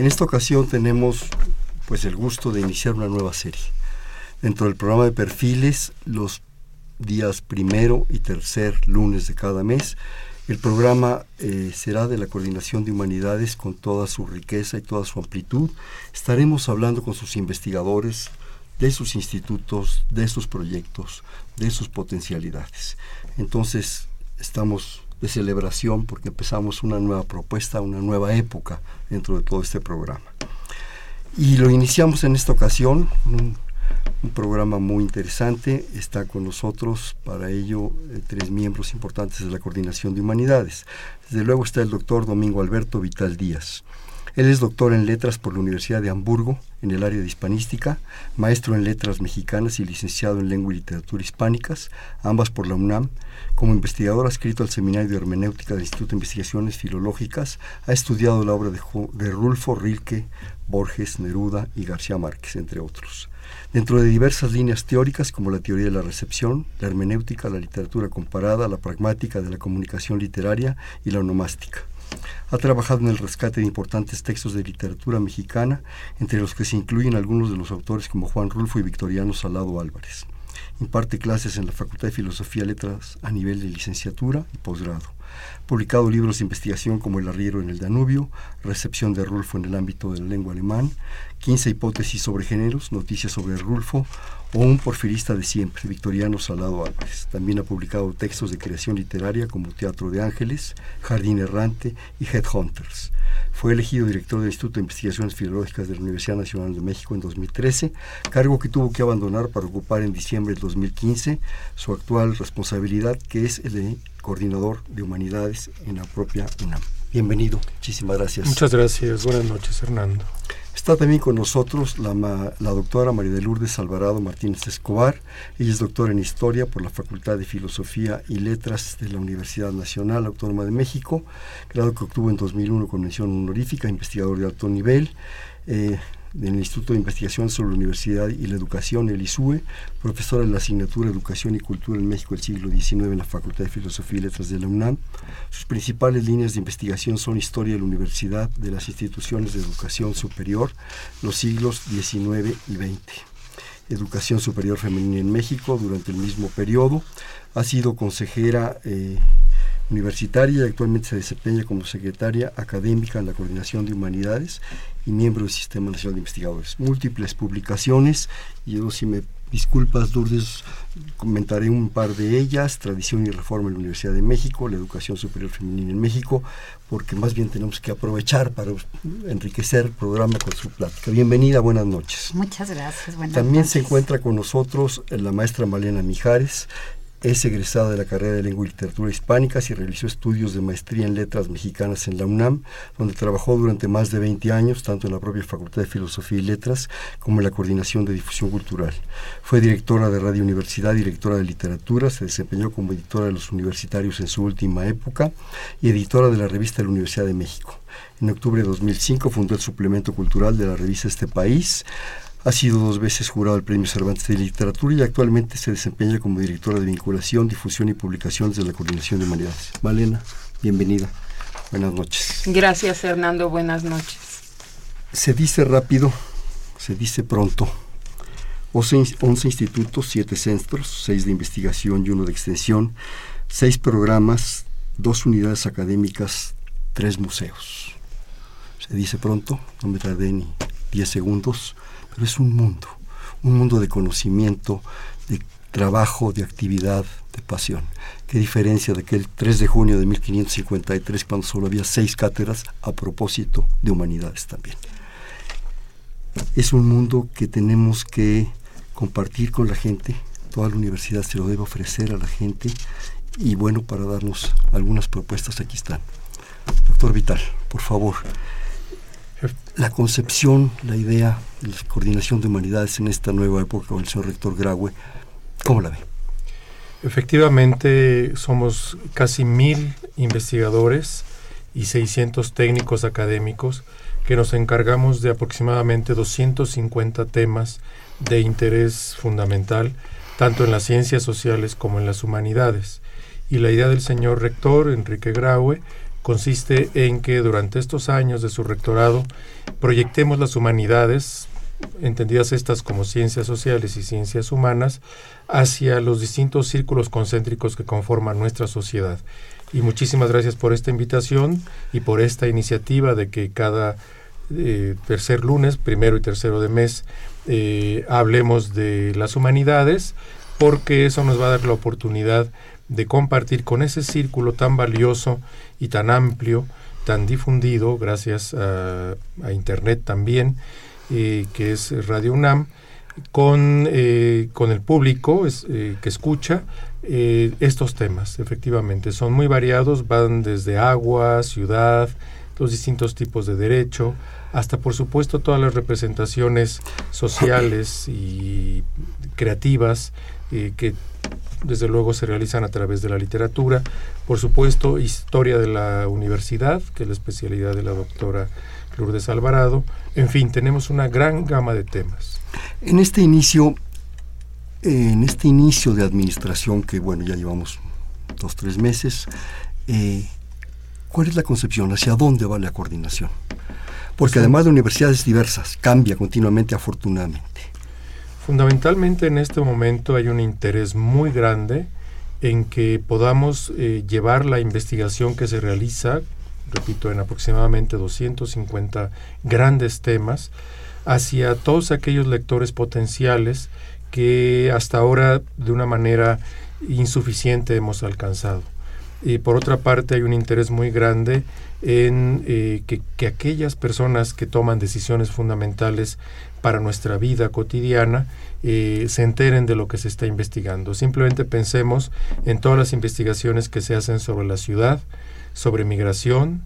En esta ocasión tenemos pues el gusto de iniciar una nueva serie. Dentro del programa de perfiles, los días primero y tercer lunes de cada mes, el programa eh, será de la Coordinación de Humanidades con toda su riqueza y toda su amplitud. Estaremos hablando con sus investigadores, de sus institutos, de sus proyectos, de sus potencialidades. Entonces, estamos de celebración porque empezamos una nueva propuesta, una nueva época dentro de todo este programa. Y lo iniciamos en esta ocasión, un, programa muy interesante. Está con nosotros para ello eh, tres miembros importantes de la Coordinación de Humanidades. Desde luego está el doctor Domingo Alberto Vital Díaz. Él es doctor en letras por la Universidad de Hamburgo, en el área de hispanística, maestro en letras mexicanas y licenciado en lengua y literatura hispánicas, ambas por la UNAM. Como investigador adscrito al Seminario de Hermenéutica del Instituto de Investigaciones Filológicas, ha estudiado la obra de, de Rulfo Rilke, Borges, Neruda y García Márquez, entre otros. Dentro de diversas líneas teóricas como la teoría de la recepción, la hermenéutica, la literatura comparada, la pragmática de la comunicación literaria y la onomástica. Ha trabajado en el rescate de importantes textos de literatura mexicana, entre los que se incluyen algunos de los autores como Juan Rulfo y Victoriano Salado Álvarez. Imparte clases en la Facultad de Filosofía y Letras a nivel de licenciatura y posgrado. Publicado libros de investigación como El arriero en el Danubio, Recepción de Rulfo en el ámbito de la lengua alemán, 15 hipótesis sobre géneros, noticias sobre Rulfo, o un porfirista de siempre, Victoriano Salado Álvarez. También ha publicado textos de creación literaria como Teatro de Ángeles, Jardín Errante y Headhunters. Fue elegido director del Instituto de Investigaciones Filológicas de la Universidad Nacional de México en 2013, cargo que tuvo que abandonar para ocupar en diciembre del 2015 su actual responsabilidad, que es el de coordinador de humanidades en la propia UNAM. Bienvenido, muchísimas gracias. Muchas gracias, buenas noches Hernando. Está también con nosotros la, la, doctora María de Lourdes Alvarado Martínez Escobar. Ella es doctora en Historia por la Facultad de Filosofía y Letras de la Universidad Nacional Autónoma de México, grado que obtuvo en 2001 con mención honorífica, investigador de alto nivel. Eh, en el Instituto de Investigación sobre la Universidad y la Educación, el ISUE, profesora de la asignatura Educación y Cultura en México del siglo XIX en la Facultad de Filosofía y Letras de la UNAM. Sus principales líneas de investigación son Historia de la Universidad, de las instituciones de educación superior, los siglos XIX y XX. Educación Superior Femenina en México durante el mismo periodo. Ha sido consejera eh, universitaria y actualmente se desempeña como secretaria académica en la Coordinación de Humanidades y miembro del Sistema Nacional de Investigadores. Múltiples publicaciones, y yo si me disculpas, Lourdes, comentaré un par de ellas, Tradición y Reforma en la Universidad de México, la Educación Superior Femenina en México, porque más bien tenemos que aprovechar para enriquecer el programa con su plática. Bienvenida, buenas noches. Muchas gracias, buenas También noches. se encuentra con nosotros la maestra Malena Mijares, es egresada de la carrera de Lengua y Literatura Hispánicas y realizó estudios de maestría en Letras Mexicanas en la UNAM, donde trabajó durante más de 20 años, tanto en la propia Facultad de Filosofía y Letras como en la Coordinación de Difusión Cultural. Fue directora de Radio Universidad, directora de Literatura, se desempeñó como editora de los universitarios en su última época y editora de la revista de la Universidad de México. En octubre de 2005 fundó el suplemento cultural de la revista Este País, ha sido dos veces jurado del Premio Cervantes de Literatura y actualmente se desempeña como directora de vinculación, difusión y publicaciones de la Coordinación de Humanidades. Malena, bienvenida. Buenas noches. Gracias, Hernando. Buenas noches. Se dice rápido, se dice pronto. 11 institutos, 7 centros, 6 de investigación y uno de extensión, 6 programas, 2 unidades académicas, 3 museos. Se dice pronto, no me tardé ni 10 segundos es un mundo, un mundo de conocimiento, de trabajo, de actividad, de pasión. Qué diferencia de aquel 3 de junio de 1553, cuando solo había seis cátedras a propósito de humanidades también. Es un mundo que tenemos que compartir con la gente, toda la universidad se lo debe ofrecer a la gente y bueno, para darnos algunas propuestas aquí están. Doctor Vital, por favor, La concepción, la idea, la coordinación de humanidades en esta nueva época con el señor rector Graue, ¿cómo la ve? Efectivamente, somos casi mil investigadores y 600 técnicos académicos que nos encargamos de aproximadamente 250 temas de interés fundamental, tanto en las ciencias sociales como en las humanidades. Y la idea del señor rector, Enrique Graue, consiste en que durante estos años de su rectorado proyectemos las humanidades, entendidas estas como ciencias sociales y ciencias humanas, hacia los distintos círculos concéntricos que conforman nuestra sociedad. Y muchísimas gracias por esta invitación y por esta iniciativa de que cada eh, tercer lunes, primero y tercero de mes, eh, hablemos de las humanidades, porque eso nos va a dar la oportunidad de compartir con ese círculo tan valioso y tan amplio, tan difundido, gracias a, Internet también, eh, que es Radio UNAM, con, con el público que escucha estos temas, efectivamente. Son muy variados, van desde agua, ciudad, los distintos tipos de derecho, hasta por supuesto todas las representaciones sociales y creativas eh, que desde luego se realizan a través de la literatura, por supuesto historia de la universidad, que es la especialidad de la doctora Lourdes Alvarado, en fin, tenemos una gran gama de temas. En este inicio, en este inicio de administración, que bueno, ya llevamos dos, tres meses, eh, ¿cuál es la concepción? ¿Hacia dónde va la coordinación? porque además de universidades diversas, cambia continuamente afortunadamente. Fundamentalmente en este momento hay un interés muy grande en que podamos eh, llevar la investigación que se realiza, repito, en aproximadamente 250 grandes temas, hacia todos aquellos lectores potenciales que hasta ahora de una manera insuficiente hemos alcanzado. Y por otra parte hay un interés muy grande en eh, que, aquellas personas que toman decisiones fundamentales para nuestra vida cotidiana eh, se enteren de lo que se está investigando. Simplemente pensemos en todas las investigaciones que se hacen sobre la ciudad, sobre migración,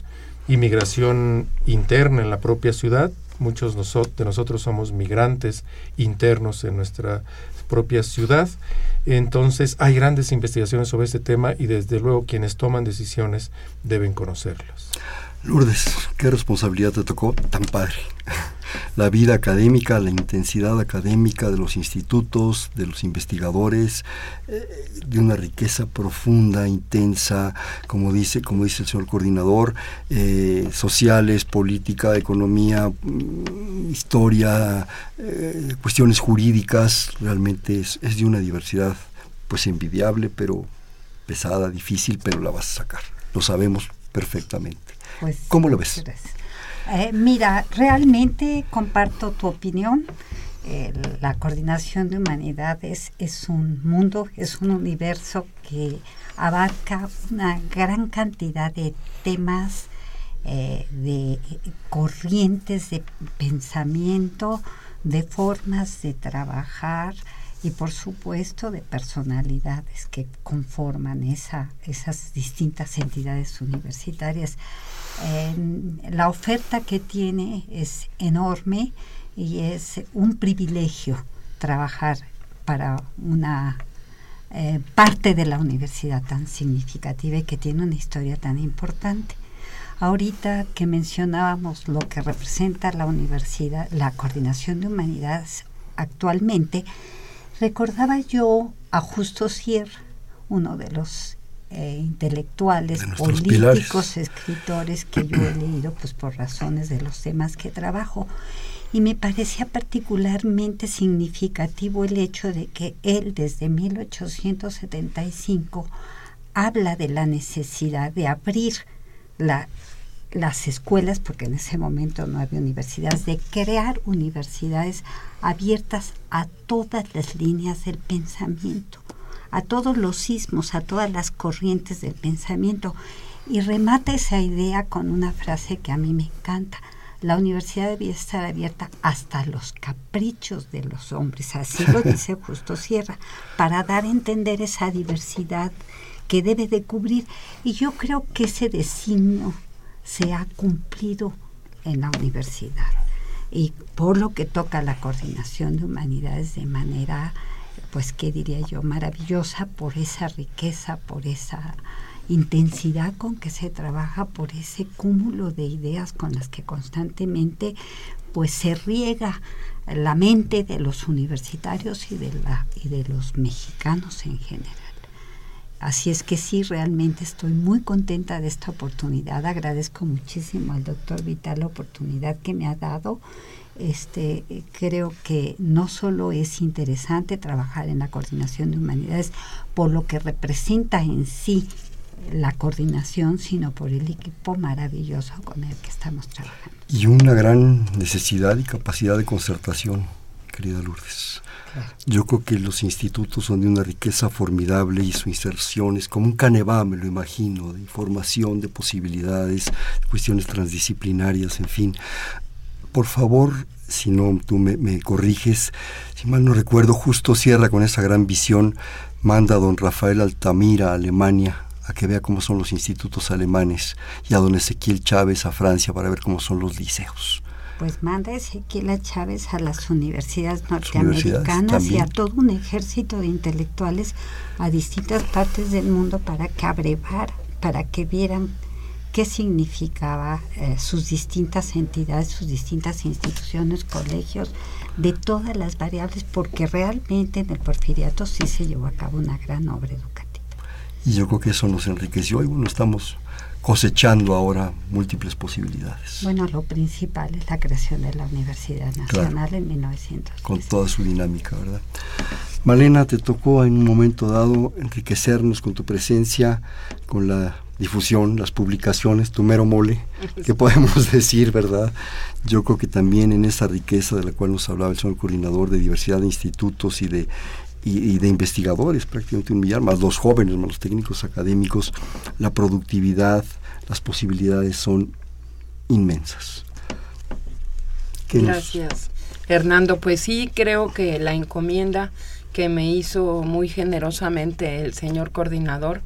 inmigración interna en la propia ciudad. Muchos de nosotros somos migrantes internos en nuestra propia ciudad. Entonces hay grandes investigaciones sobre este tema y desde luego quienes toman decisiones deben conocerlas. Lourdes, qué responsabilidad te tocó tan padre. La vida académica, la intensidad académica de los institutos, de los investigadores, eh, de una riqueza profunda, intensa, como dice, como dice el señor coordinador, eh, sociales, política, economía, mm, historia, eh, cuestiones jurídicas, realmente es, es de una diversidad pues envidiable, pero pesada, difícil, pero la vas a sacar. Lo sabemos perfectamente. Pues, ¿Cómo lo ves? Eh, mira, realmente comparto tu opinión. la coordinación de humanidades es un mundo, es un universo que abarca una gran cantidad de temas, eh, de corrientes de pensamiento, de formas de trabajar y por supuesto de personalidades que conforman esa, esas distintas entidades universitarias la oferta que tiene es enorme y es un privilegio trabajar para una eh, parte de la universidad tan significativa y que tiene una historia tan importante. Ahorita que mencionábamos lo que representa la universidad, la coordinación de humanidades actualmente, recordaba yo a Justo Sierra, uno de los eh, intelectuales, políticos, escritores que yo he leído pues por razones de los temas que trabajo. Y me parecía particularmente significativo el hecho de que él desde 1875 habla de la necesidad de abrir la, las escuelas, porque en ese momento no había universidades, de crear universidades abiertas a todas las líneas del pensamiento a todos los sismos, a todas las corrientes del pensamiento. Y remata esa idea con una frase que a mí me encanta. La universidad debía estar abierta hasta los caprichos de los hombres, así lo dice Justo Sierra, para dar a entender esa diversidad que debe de cubrir. Y yo creo que ese designio se ha cumplido en la universidad. Y por lo que toca la coordinación de humanidades de manera, pues, ¿qué diría yo? Maravillosa por esa riqueza, por esa intensidad con que se trabaja, por ese cúmulo de ideas con las que constantemente pues se riega la mente de los universitarios y de, y de los mexicanos en general. Así es que sí, realmente estoy muy contenta de esta oportunidad. Agradezco muchísimo al doctor Vital la oportunidad que me ha dado. Este, creo que no solo es interesante trabajar en la coordinación de humanidades por lo que representa en sí la coordinación, sino por el equipo maravilloso con el que estamos trabajando. Y una gran necesidad y capacidad de concertación, querida Lourdes. Yo creo que los institutos son de una riqueza formidable y su inserción es como un canevá, me lo imagino, de información, de posibilidades, de cuestiones transdisciplinarias, en fin. Por favor, si no tú me, me, corriges, si mal no recuerdo, justo cierra con esa gran visión, manda a don Rafael Altamira a Alemania a que vea cómo son los institutos alemanes y a don Ezequiel Chávez a Francia para ver cómo son los liceos. Pues manda Ezequiel Chávez a las universidades norteamericanas y a todo un ejército de intelectuales a distintas partes del mundo para que abrevara, para que vieran qué significaba eh, sus distintas entidades, sus distintas instituciones, colegios, de todas las variables, porque realmente en el porfiriato sí se llevó a cabo una gran obra educativa. Y yo creo que eso nos enriqueció y bueno, estamos cosechando ahora múltiples posibilidades. Bueno, lo principal es la creación de la Universidad Nacional en 1900. Con toda su dinámica, ¿verdad? Malena, te tocó en un momento dado enriquecernos con tu presencia, con la difusión, las publicaciones, tu mero mole, que podemos decir, ¿verdad? Yo creo que también en esa riqueza de la cual nos hablaba el señor coordinador de diversidad de institutos y de y, de investigadores, prácticamente un millar, más los jóvenes, más los técnicos académicos, la productividad, las posibilidades son inmensas. Gracias. Hernando, pues sí, creo que la encomienda que me hizo muy generosamente el señor coordinador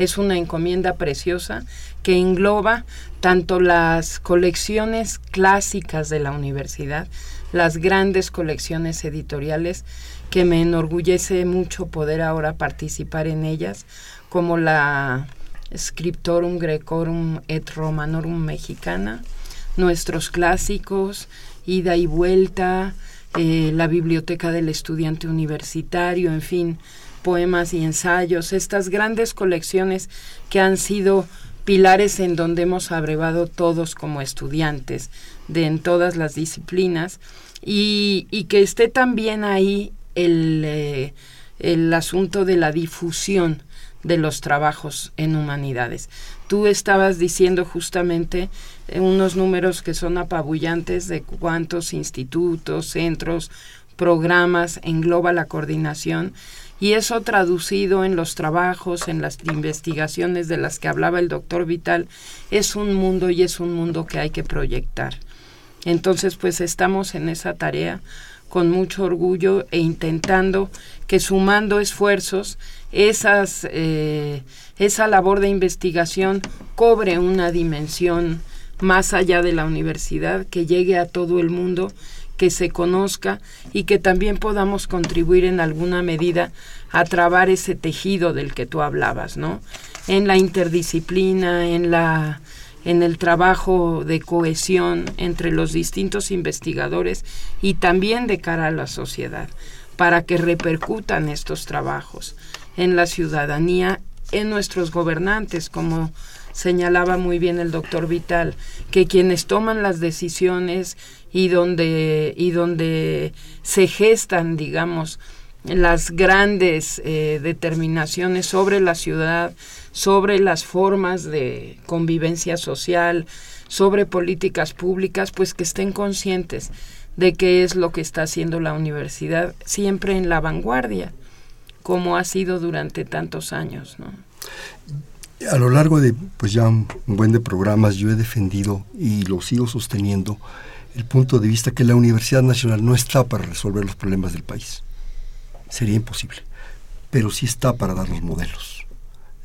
es una encomienda preciosa que engloba tanto las colecciones clásicas de la universidad, las grandes colecciones editoriales que me enorgullece mucho poder ahora participar en ellas, como la Scriptorum Grecorum et Romanorum Mexicana, nuestros clásicos, ida y vuelta, eh, la Biblioteca del Estudiante Universitario, en fin, poemas y ensayos, estas grandes colecciones que han sido pilares en donde hemos abrevado todos como estudiantes de en todas las disciplinas y, y que esté también ahí el, eh, el asunto de la difusión de los trabajos en humanidades. Tú estabas diciendo justamente eh, unos números que son apabullantes de cuántos institutos, centros, programas engloba la coordinación y eso traducido en los trabajos, en las investigaciones de las que hablaba el doctor Vital, es un mundo y es un mundo que hay que proyectar. Entonces, pues estamos en esa tarea con mucho orgullo e intentando que sumando esfuerzos eh, esa labor de investigación cobre una dimensión más allá de la universidad, que llegue a todo el mundo, que se conozca y que también podamos contribuir en alguna medida a trabar ese tejido del que tú hablabas, ¿no? En la interdisciplina, en la en el trabajo de cohesión entre los distintos investigadores y también de cara a la sociedad, para que repercutan estos trabajos en la ciudadanía, en nuestros gobernantes, como señalaba muy bien el doctor Vital, que quienes toman las decisiones y donde, y donde se gestan, digamos, las grandes eh, determinaciones sobre la ciudad, sobre las formas de convivencia social, sobre políticas públicas, pues que estén conscientes de qué es lo que está haciendo la universidad, siempre en la vanguardia, como ha sido durante tantos años. ¿no? A lo largo de pues ya un buen de programas yo he defendido y lo sigo sosteniendo el punto de vista que la Universidad Nacional no está para resolver los problemas del país. Sería imposible. Pero sí está para dar los modelos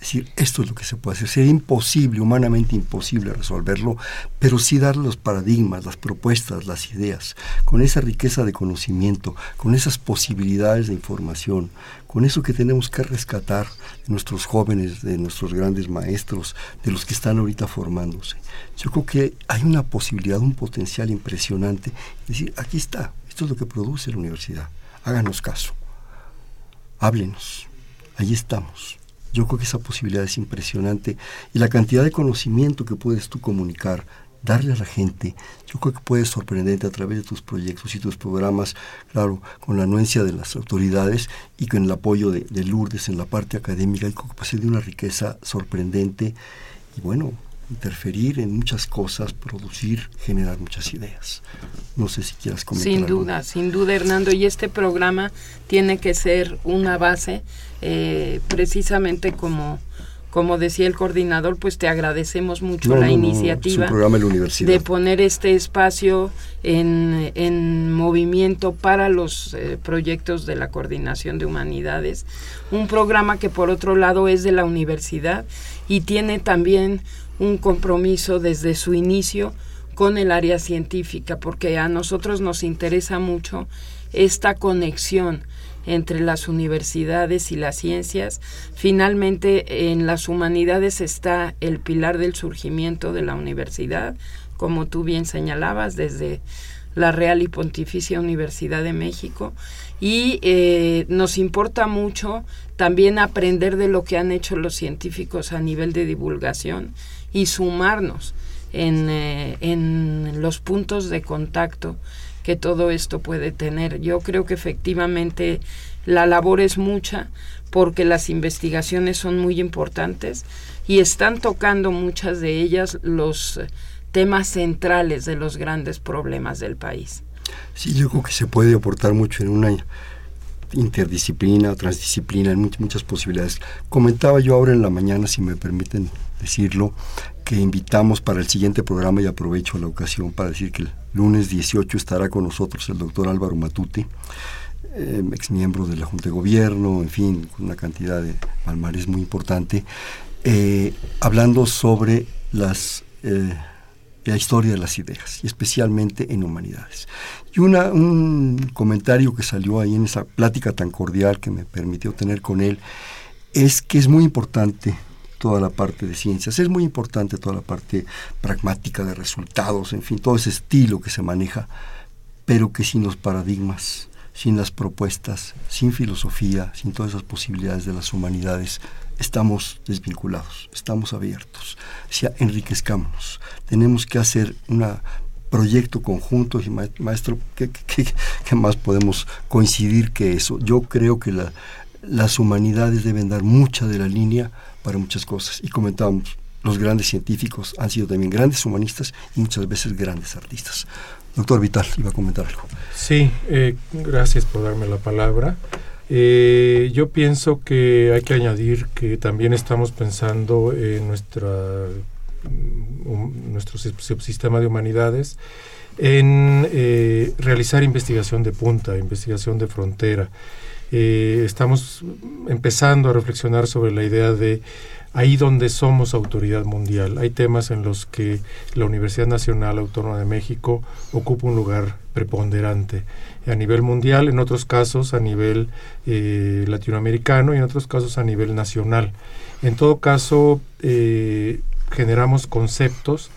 decir, esto es lo que se puede hacer. Sería imposible, humanamente imposible resolverlo, pero sí dar los paradigmas, las propuestas, las ideas, con esa riqueza de conocimiento, con esas posibilidades de información, con eso que tenemos que rescatar de nuestros jóvenes, de nuestros grandes maestros, de los que están ahorita formándose. Yo creo que hay una posibilidad, un potencial impresionante. Es decir, aquí está, esto es lo que produce la universidad. Háganos caso. Háblenos. Ahí estamos. Yo creo que esa posibilidad es impresionante y la cantidad de conocimiento que puedes tú comunicar, darle a la gente, yo creo que puede sorprenderte a través de tus proyectos y tus programas, claro, con la anuencia de las autoridades y con el apoyo de, Lourdes en la parte académica, y creo que ser de una riqueza sorprendente y bueno, interferir en muchas cosas, producir, generar muchas ideas. No sé si quieras comentar. Sin duda, sin duda, Hernando. Y este programa tiene que ser una base, eh, precisamente como como decía el coordinador, pues te agradecemos mucho la iniciativa de poner este espacio en, en movimiento para los eh, proyectos de la coordinación de humanidades. Un programa que por otro lado es de la universidad y tiene también un compromiso desde su inicio con el área científica, porque a nosotros nos interesa mucho esta conexión entre las universidades y las ciencias. Finalmente, en las humanidades está el pilar del surgimiento de la universidad, como tú bien señalabas, desde la Real y Pontificia Universidad de México. Y eh, nos importa mucho también aprender de lo que han hecho los científicos a nivel de divulgación y sumarnos en, eh, en los puntos de contacto que todo esto puede tener. Yo creo que efectivamente la labor es mucha porque las investigaciones son muy importantes y están tocando muchas de ellas los temas centrales de los grandes problemas del país. Sí, yo creo que se puede aportar mucho en una interdisciplina o transdisciplina, en muchas, posibilidades. Comentaba yo ahora en la mañana, si me permiten decirlo, que invitamos para el siguiente programa y aprovecho la ocasión para decir que lunes 18 estará con nosotros el doctor Álvaro Matute, eh, ex miembro de la Junta de Gobierno, en fin, con una cantidad de palmarés muy importante, eh, hablando sobre. Eh, la historia de las ideas, y especialmente en humanidades. Y una, un comentario que salió ahí en esa plática tan cordial que me permitió tener con él, es que es muy importante toda la parte de ciencias, es muy importante toda la parte pragmática de resultados, en fin, todo ese estilo que se maneja, pero que sin los paradigmas, sin las propuestas, sin filosofía, sin todas esas posibilidades de las humanidades, estamos desvinculados, estamos abiertos. Sea, enriquezcámonos. Tenemos que hacer un proyecto conjunto y maestro, ¿qué, más podemos coincidir que eso? Yo creo que las humanidades deben dar mucha de la línea para muchas cosas. Y comentábamos, los grandes científicos han sido también grandes humanistas y muchas veces grandes artistas. Doctor Vital, iba a comentar algo. Sí, eh, gracias por darme la palabra. Eh, yo pienso que hay que añadir que también estamos pensando en nuestra, mm, nuestro subsistema de humanidades en eh, realizar investigación de punta, investigación de frontera. Eh, estamos empezando a reflexionar sobre la idea de ahí donde somos autoridad mundial. Hay temas en los que la Universidad Nacional Autónoma de México ocupa un lugar preponderante a nivel mundial, en otros casos a nivel eh, latinoamericano y en otros casos a nivel nacional. En todo caso, eh, generamos conceptos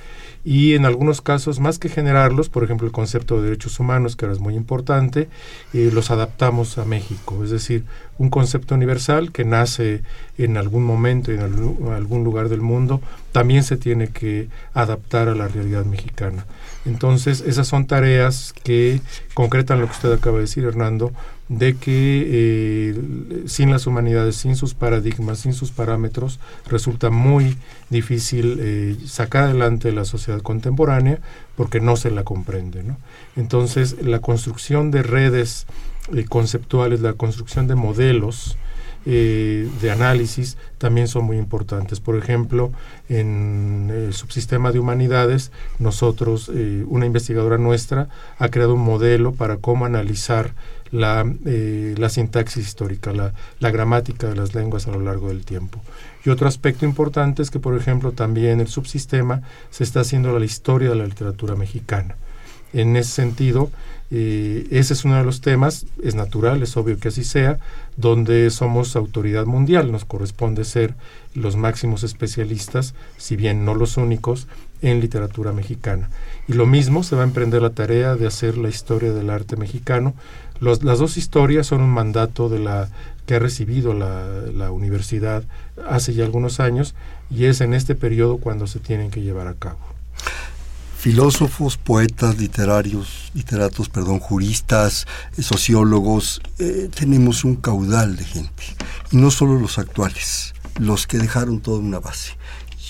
y en algunos casos, más que generarlos, por ejemplo el concepto de derechos humanos, que ahora es muy importante, eh, los adaptamos a México, es decir, un concepto universal que nace en algún momento, en algún lugar del mundo, también se tiene que adaptar a la realidad mexicana. Entonces, esas son tareas que concretan lo que usted acaba de decir, Hernando, de que eh, sin las humanidades, sin sus paradigmas, sin sus parámetros, resulta muy difícil eh, sacar adelante la sociedad contemporánea porque no se la comprende. Entonces, la construcción de redes eh, conceptuales, la construcción de modelos, de análisis también son muy importantes. Por ejemplo, en el subsistema de humanidades, nosotros, una investigadora nuestra, ha creado un modelo para cómo analizar la, eh, la sintaxis histórica, la, la, gramática de las lenguas a lo largo del tiempo. Y otro aspecto importante es que, por ejemplo, también el subsistema se está haciendo la historia de la literatura mexicana. En ese sentido, eh, ese es uno de los temas, es natural, es obvio que así sea, donde somos autoridad mundial, nos corresponde ser los máximos especialistas, si bien no los únicos, en literatura mexicana. Y lo mismo se va a emprender la tarea de hacer la historia del arte mexicano. Las dos historias son un mandato de la que ha recibido la, la universidad hace ya algunos años y es en este periodo cuando se tienen que llevar a cabo filósofos, poetas, literarios, literatos, perdón, juristas, eh, sociólogos, eh, tenemos un caudal de gente. Y no solo los actuales, los que dejaron toda una base.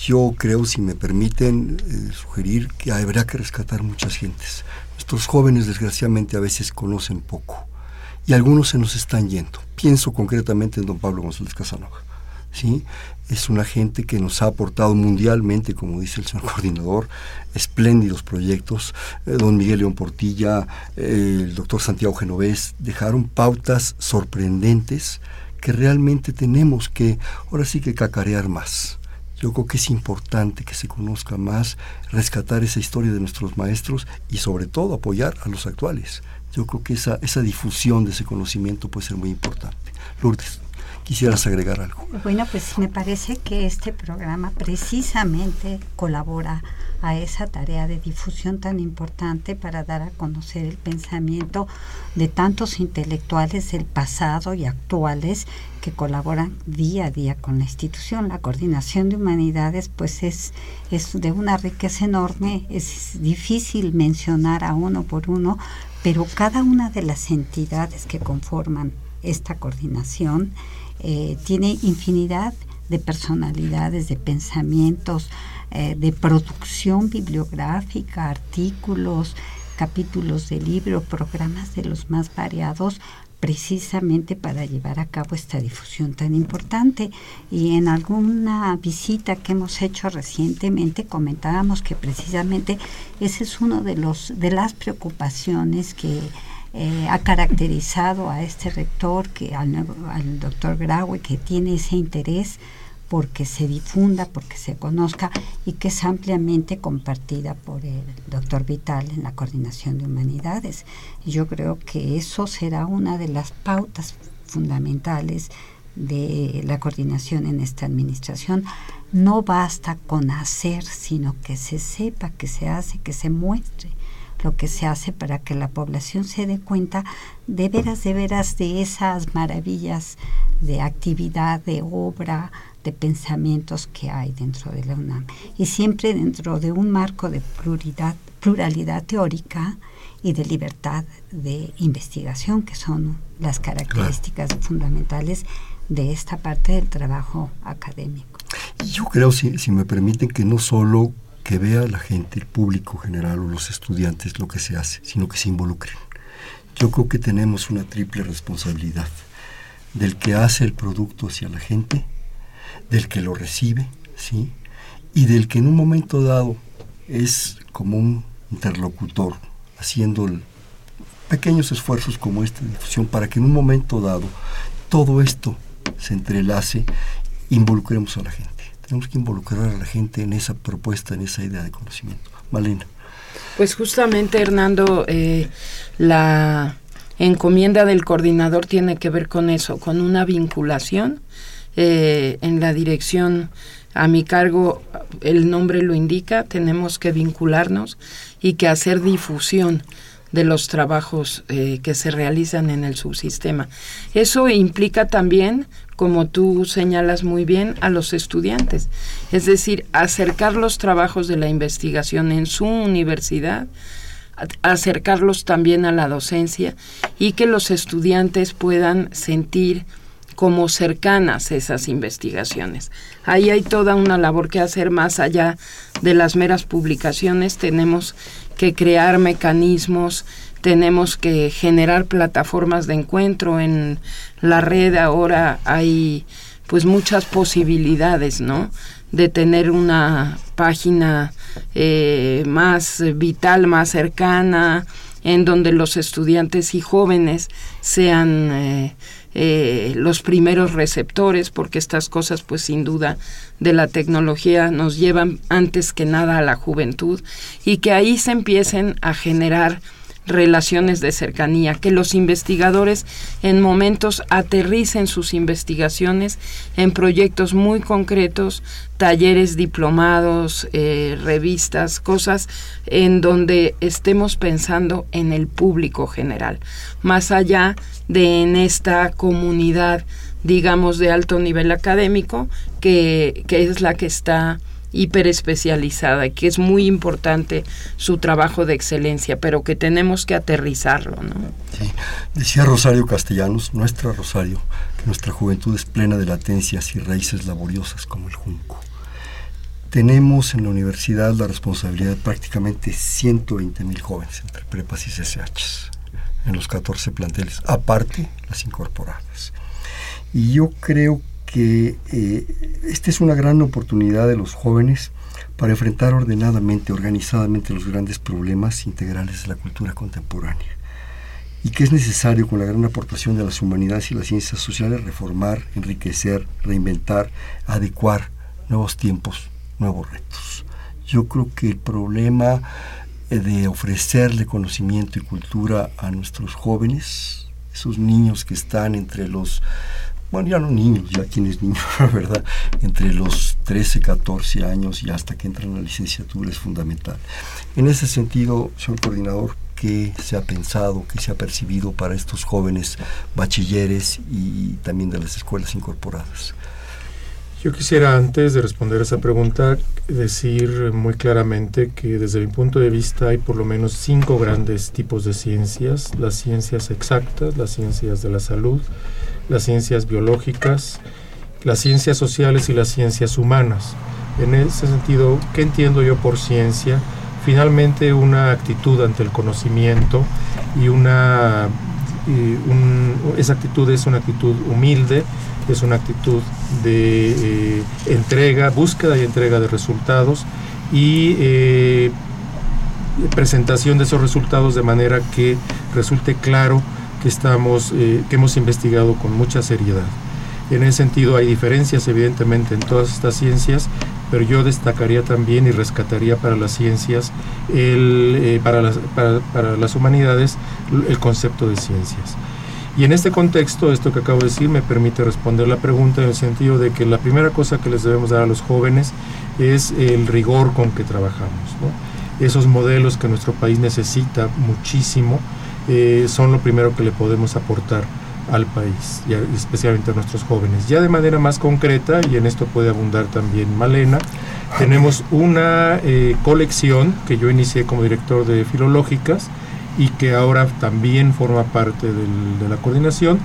Yo creo, si me permiten eh, sugerir, que habrá que rescatar muchas gentes. Estos jóvenes, desgraciadamente, a veces conocen poco. Y algunos se nos están yendo. Pienso concretamente en don Pablo González Casanova. ¿sí? es una gente que nos ha aportado mundialmente, como dice el señor coordinador, espléndidos proyectos. Eh, don Miguel León Portilla, eh, el doctor Santiago Genovés, dejaron pautas sorprendentes que realmente tenemos que, ahora sí que cacarear más. Yo creo que es importante que se conozca más, rescatar esa historia de nuestros maestros y sobre todo apoyar a los actuales. Yo creo que esa, esa difusión de ese conocimiento puede ser muy importante. Lourdes quisieras agregar algo. Bueno, pues me parece que este programa precisamente colabora a esa tarea de difusión tan importante para dar a conocer el pensamiento de tantos intelectuales del pasado y actuales que colaboran día a día con la institución. La coordinación de humanidades pues es, es de una riqueza enorme, es difícil mencionar a uno por uno, pero cada una de las entidades que conforman esta coordinación eh, tiene infinidad de personalidades, de pensamientos, eh, de producción bibliográfica, artículos, capítulos de libro, programas de los más variados, precisamente para llevar a cabo esta difusión tan importante. Y en alguna visita que hemos hecho recientemente comentábamos que precisamente ese es uno de los de las preocupaciones que eh, ha caracterizado a este rector, que al, al doctor Graue, que tiene ese interés porque se difunda, porque se conozca y que es ampliamente compartida por el doctor Vital en la coordinación de humanidades. Yo creo que eso será una de las pautas fundamentales de la coordinación en esta administración. No basta con hacer, sino que se sepa, que se hace, que se muestre lo que se hace para que la población se dé cuenta de veras, de veras de esas maravillas de actividad, de obra, de pensamientos que hay dentro de la UNAM. Y siempre dentro de un marco de pluralidad, pluralidad teórica y de libertad de investigación, que son las características fundamentales de esta parte del trabajo académico. Yo creo, si, si me permiten, que no solo que vea la gente, el público general o los estudiantes lo que se hace, sino que se involucren. Yo creo que tenemos una triple responsabilidad, del que hace el producto hacia la gente, del que lo recibe, ¿sí? y del que en un momento dado es como un interlocutor, haciendo pequeños esfuerzos como esta difusión para que en un momento dado todo esto se entrelace, involucremos a la gente. Tenemos que involucrar a la gente en esa propuesta, en esa idea de conocimiento. Malena. Pues justamente, Hernando, eh, la encomienda del coordinador tiene que ver con eso, con una vinculación eh, en la dirección a mi cargo, el nombre lo indica, tenemos que vincularnos y que hacer difusión de los trabajos eh, que se realizan en el subsistema. Eso implica también, como tú señalas muy bien, a los estudiantes, es decir, acercar los trabajos de la investigación en su universidad, acercarlos también a la docencia y que los estudiantes puedan sentir como cercanas esas investigaciones. Ahí hay toda una labor que hacer más allá de las meras publicaciones. Tenemos que crear mecanismos tenemos que generar plataformas de encuentro en la red ahora hay pues muchas posibilidades no de tener una página eh, más vital más cercana en donde los estudiantes y jóvenes sean eh, eh, los primeros receptores, porque estas cosas, pues sin duda, de la tecnología nos llevan antes que nada a la juventud y que ahí se empiecen a generar relaciones de cercanía, que los investigadores en momentos aterricen sus investigaciones en proyectos muy concretos, talleres diplomados, eh, revistas, cosas en donde estemos pensando en el público general, más allá de en esta comunidad, digamos, de alto nivel académico, que, que es la que está hiperespecializada que es muy importante su trabajo de excelencia, pero que tenemos que aterrizarlo. ¿no? Sí. Decía Rosario Castellanos, nuestra Rosario, que nuestra juventud es plena de latencias y raíces laboriosas como el junco. Tenemos en la universidad la responsabilidad de prácticamente 120 mil jóvenes entre prepas y CCHs en los 14 planteles, aparte las incorporadas. Y yo creo que eh, esta es una gran oportunidad de los jóvenes para enfrentar ordenadamente, organizadamente los grandes problemas integrales de la cultura contemporánea y que es necesario con la gran aportación de las humanidades y las ciencias sociales reformar, enriquecer, reinventar, adecuar nuevos tiempos, nuevos retos. Yo creo que el problema eh, de ofrecerle conocimiento y cultura a nuestros jóvenes, esos niños que están entre los bueno, ya no niños, ya quien es niño, ¿verdad? Entre los 13, 14 años y hasta que entran a la licenciatura es fundamental. En ese sentido, señor coordinador, ¿qué se ha pensado, qué se ha percibido para estos jóvenes bachilleres y también de las escuelas incorporadas? Yo quisiera, antes de responder esa pregunta, decir muy claramente que desde mi punto de vista hay por lo menos cinco grandes tipos de ciencias. Las ciencias exactas, las ciencias de la salud, las ciencias biológicas, las ciencias sociales y las ciencias humanas. En ese sentido, ¿qué entiendo yo por ciencia? Finalmente una actitud ante el conocimiento y una esa actitud es una actitud humilde, es una actitud de eh, entrega, búsqueda y entrega de resultados y eh, presentación de esos resultados de manera que resulte claro que, estamos, eh, que hemos investigado con mucha seriedad. En ese sentido hay diferencias evidentemente en todas estas ciencias, pero yo destacaría también y rescataría para las ciencias, el, eh, para, las, para, para, las humanidades, el concepto de ciencias. Y en este contexto, esto que acabo de decir me permite responder la pregunta en el sentido de que la primera cosa que les debemos dar a los jóvenes es el rigor con que trabajamos. Esos modelos que nuestro país necesita muchísimo, eh, son lo primero que le podemos aportar al país, y especialmente a nuestros jóvenes. Ya de manera más concreta, y en esto puede abundar también Malena, tenemos una eh, colección que yo inicié como director de Filológicas y que ahora también forma parte de la coordinación,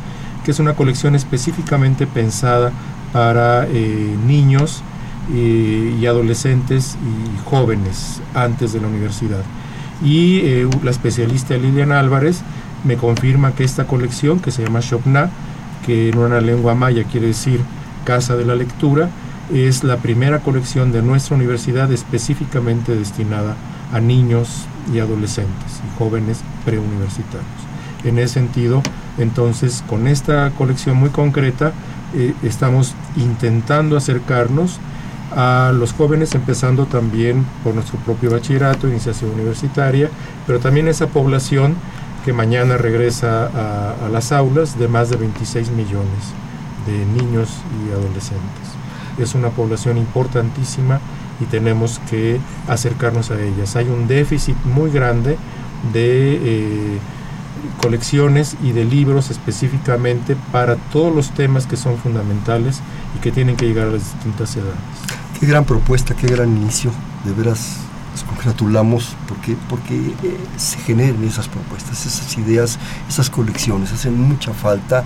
que es una colección específicamente pensada para eh, niños y adolescentes y jóvenes antes de la universidad y eh, la especialista Lilian Álvarez me confirma que esta colección, que se llama Shopna, que en una lengua maya quiere decir Casa de la Lectura, es la primera colección de nuestra universidad específicamente destinada a niños y adolescentes y jóvenes preuniversitarios. En ese sentido, entonces, con esta colección muy concreta, eh, estamos intentando acercarnos a los jóvenes, empezando también por nuestro propio bachillerato, iniciación universitaria, pero también esa población que mañana regresa a, las aulas de más de 26 millones de niños y adolescentes. Es una población importantísima y tenemos que acercarnos a ellas. Hay un déficit muy grande de eh, colecciones y de libros específicamente para todos los temas que son fundamentales y que tienen que llegar a las distintas edades. Qué gran propuesta, qué gran inicio. De veras, congratulamos porque, porque eh, se generen esas propuestas, esas ideas, esas colecciones, hacen mucha falta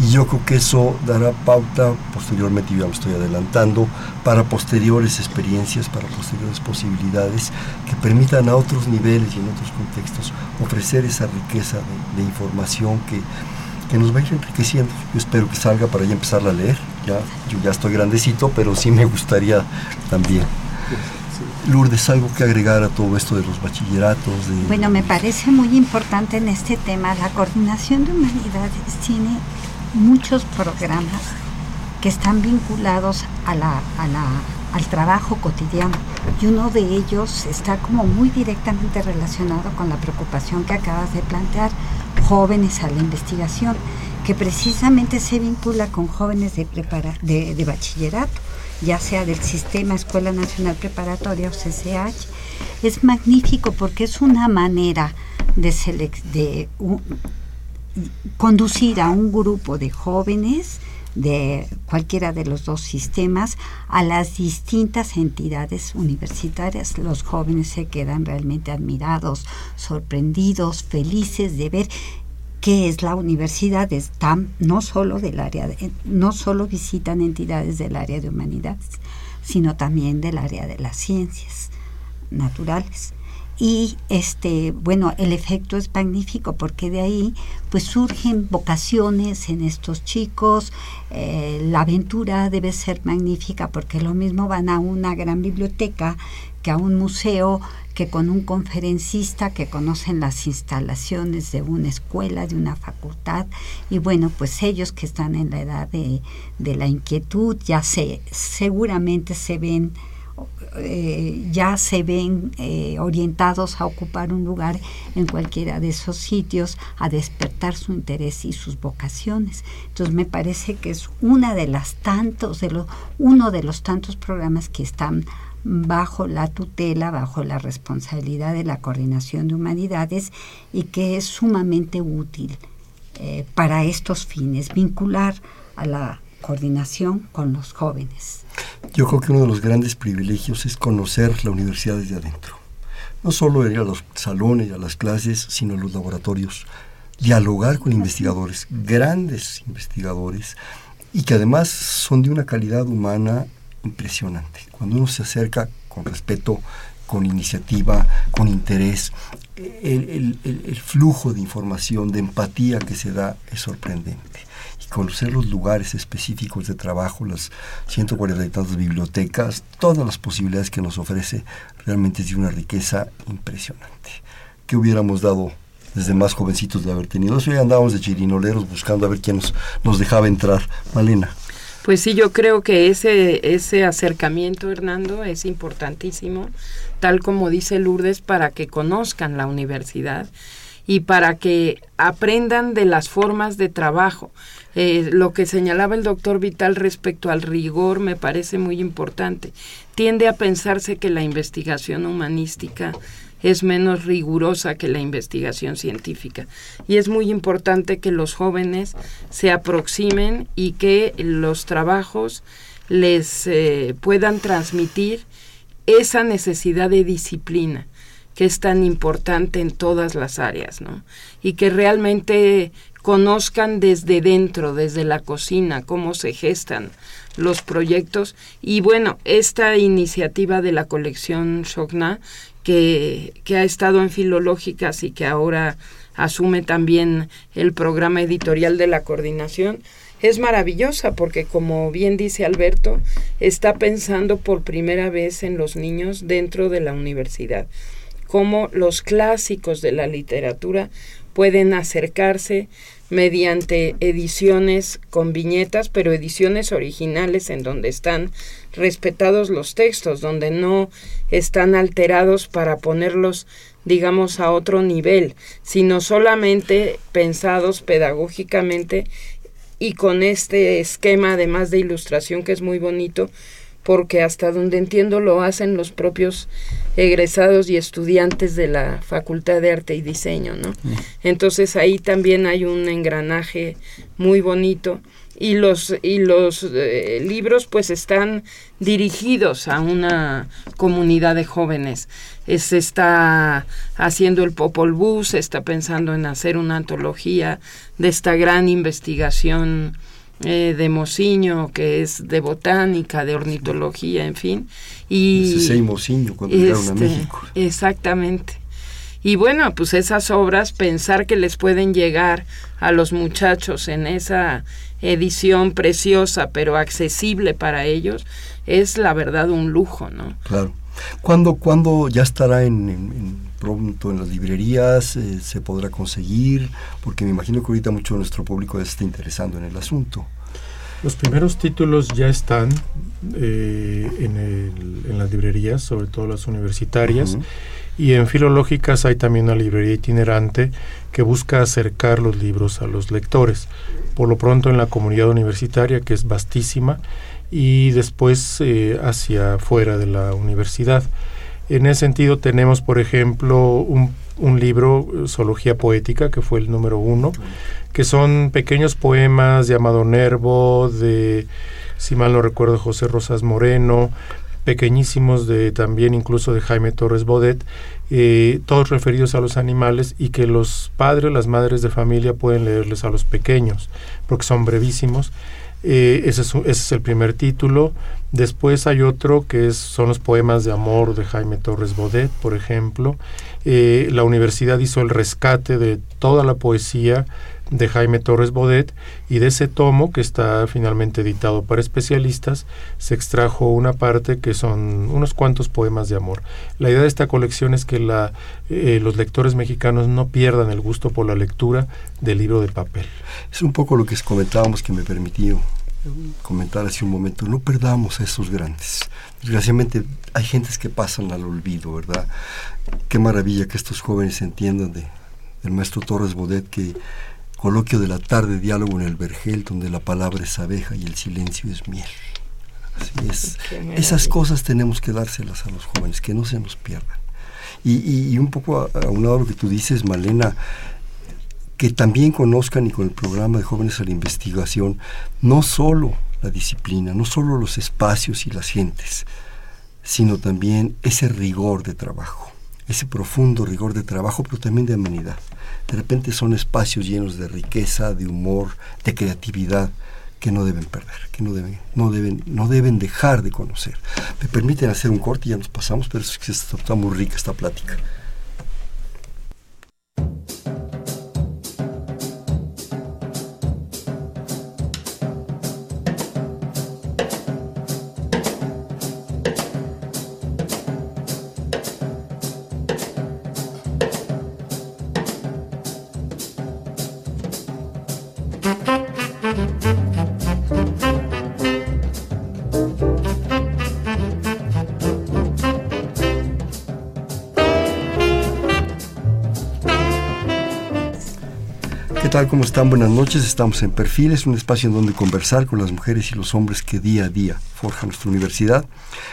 y yo creo que eso dará pauta posteriormente, ya me estoy adelantando, para posteriores experiencias, para posteriores posibilidades que permitan a otros niveles y en otros contextos ofrecer esa riqueza de, información que, que nos va a ir enriqueciendo. Yo espero que salga para ya empezarla a leer. Ya, yo ya estoy grandecito, pero sí me gustaría también. Lourdes, ¿algo que agregar a todo esto de los bachilleratos? Bueno, me parece muy importante en este tema. La coordinación de humanidades tiene muchos programas que están vinculados a la, al trabajo cotidiano y uno de ellos está como muy directamente relacionado con la preocupación que acabas de plantear, jóvenes a la investigación, que precisamente se vincula con jóvenes de, prepara, de bachillerato ya sea del sistema Escuela Nacional Preparatoria o CCH, es magnífico porque es una manera de, de conducir a un grupo de jóvenes de cualquiera de los dos sistemas a las distintas entidades universitarias. Los jóvenes se quedan realmente admirados, sorprendidos, felices de ver que es la universidad, están no solo del área, de, no solo visitan entidades del área de humanidades, sino también del área de las ciencias naturales. Y este, bueno, el efecto es magnífico porque de ahí pues surgen vocaciones en estos chicos, eh, la aventura debe ser magnífica porque lo mismo van a una gran biblioteca que a un museo que con un conferencista que conocen las instalaciones de una escuela, de una facultad, y bueno, pues ellos que están en la edad de, la inquietud ya se seguramente se ven eh, ya se ven eh, orientados a ocupar un lugar en cualquiera de esos sitios, a despertar su interés y sus vocaciones. Entonces me parece que es una de las tantos, de uno de los tantos programas que están bajo la tutela, bajo la responsabilidad de la coordinación de humanidades y que es sumamente útil eh, para estos fines, vincular a la coordinación con los jóvenes. Yo creo que uno de los grandes privilegios es conocer la universidad desde adentro. No solo ir a los salones y a las clases, sino en los laboratorios. Dialogar con investigadores, grandes investigadores, y que además son de una calidad humana impresionante. Cuando uno se acerca con respeto, con iniciativa, con interés, el, flujo de información, de empatía que se da es sorprendente. Y conocer los lugares específicos de trabajo, las 140 y tantas bibliotecas, todas las posibilidades que nos ofrece, realmente es de una riqueza impresionante. ¿Qué hubiéramos dado desde más jovencitos de haber tenido eso? Ya andábamos de chirinoleros buscando a ver quién nos, nos dejaba entrar. Malena. Pues sí, yo creo que ese, ese acercamiento, Hernando, es importantísimo, tal como dice Lourdes, para que conozcan la universidad y para que aprendan de las formas de trabajo. Eh, lo que señalaba el doctor Vital respecto al rigor me parece muy importante. Tiende a pensarse que la investigación humanística es menos rigurosa que la investigación científica. Y es muy importante que los jóvenes se aproximen y que los trabajos les eh, puedan transmitir esa necesidad de disciplina que es tan importante en todas las áreas, ¿no? Y que realmente conozcan desde dentro, desde la cocina, cómo se gestan los proyectos. Y bueno, esta iniciativa de la colección Shogna que, ha estado en Filológicas y que ahora asume también el programa editorial de la coordinación, es maravillosa porque, como bien dice Alberto, está pensando por primera vez en los niños dentro de la universidad, cómo los clásicos de la literatura pueden acercarse mediante ediciones con viñetas, pero ediciones originales en donde están respetados los textos, donde no están alterados para ponerlos, digamos, a otro nivel, sino solamente pensados pedagógicamente y con este esquema además de ilustración que es muy bonito, porque hasta donde entiendo lo hacen los propios egresados y estudiantes de la Facultad de Arte y Diseño, ¿no? Entonces ahí también hay un engranaje muy bonito y los y los eh, libros pues están dirigidos a una comunidad de jóvenes. Se está haciendo el Popol Vuh, se está pensando en hacer una antología de esta gran investigación eh, de Mociño, que es de botánica, de ornitología, en fin. Y Ese Mociño cuando llegaron a este, México. Exactamente. Y bueno, pues esas obras, pensar que les pueden llegar a los muchachos en esa edición preciosa, pero accesible para ellos, es la verdad un lujo, ¿no? Claro. ¿Cuándo, cuando ya estará en, pronto en las librerías? Eh, ¿Se podrá conseguir? Porque me imagino que ahorita mucho de nuestro público ya se está interesando en el asunto. Los primeros títulos ya están eh, en, las librerías, sobre todo las universitarias, y en filológicas hay también una librería itinerante que busca acercar los libros a los lectores. Por lo pronto en la comunidad universitaria, que es vastísima, y después eh, hacia fuera de la universidad. En ese sentido tenemos, por ejemplo, un, un, libro, Zoología Poética, que fue el número uno, que son pequeños poemas de Amado Nervo, de, si mal no recuerdo, José Rosas Moreno, pequeñísimos de también incluso de Jaime Torres Bodet, eh, todos referidos a los animales y que los padres, las madres de familia pueden leerles a los pequeños, porque son brevísimos eh, ese, es, el primer título. Después hay otro que es, son los poemas de amor de Jaime Torres Bodet, por ejemplo. Eh, la universidad hizo el rescate de toda la poesía de Jaime Torres Bodet y de ese tomo que está finalmente editado para especialistas se extrajo una parte que son unos cuantos poemas de amor. La idea de esta colección es que eh, los lectores mexicanos no pierdan el gusto por la lectura del libro de papel. Es un poco lo que comentábamos que me permitió comentar hace un momento, no perdamos a esos grandes. Desgraciadamente hay gentes que pasan al olvido, ¿verdad? Qué maravilla que estos jóvenes entiendan de el maestro Torres Bodet que Coloquio de la tarde, diálogo en el vergel, donde la palabra es abeja y el silencio es miel. Así es. Esas cosas tenemos que dárselas a los jóvenes, que no se nos pierdan. Y, un poco a, un lado lo que tú dices, Malena, que también conozcan y con el programa de Jóvenes a la Investigación, no solo la disciplina, no solo los espacios y las gentes, sino también ese rigor de trabajo, ese profundo rigor de trabajo, pero también de amenidad de repente son espacios llenos de riqueza, de humor, de creatividad que no deben perder, que no deben, no deben, no deben dejar de conocer. Me permiten hacer un corte y ya nos pasamos, pero es que está muy rica esta plática. ¿Cómo están? Buenas noches. Estamos en Perfiles, un espacio en donde conversar con las mujeres y los hombres que día a día forjan nuestra universidad.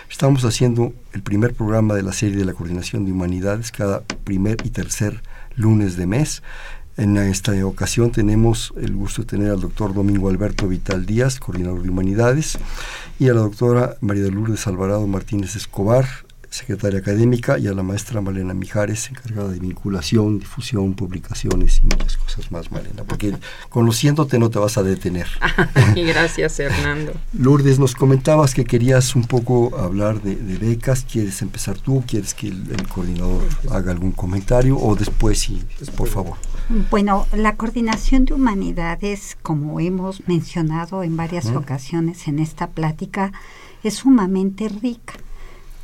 Estamos haciendo el primer programa de la serie de la Coordinación de Humanidades cada primer y tercer lunes de mes. En esta ocasión tenemos el gusto de tener al doctor Domingo Alberto Vital Díaz, coordinador de Humanidades, y a la doctora María de Lourdes Alvarado Martínez Escobar, secretaria académica, y a la maestra Malena Mijares, encargada de vinculación, difusión, publicaciones y muchas cosas más, Malena, porque conociéndote no te vas a detener. Gracias, Hernando. Lourdes, nos comentabas que querías un poco hablar de, becas, ¿quieres empezar tú? ¿Quieres que el, coordinador haga algún comentario o después, sí, por favor? Bueno, la coordinación de humanidades, como hemos mencionado en varias ocasiones en esta plática, es sumamente rica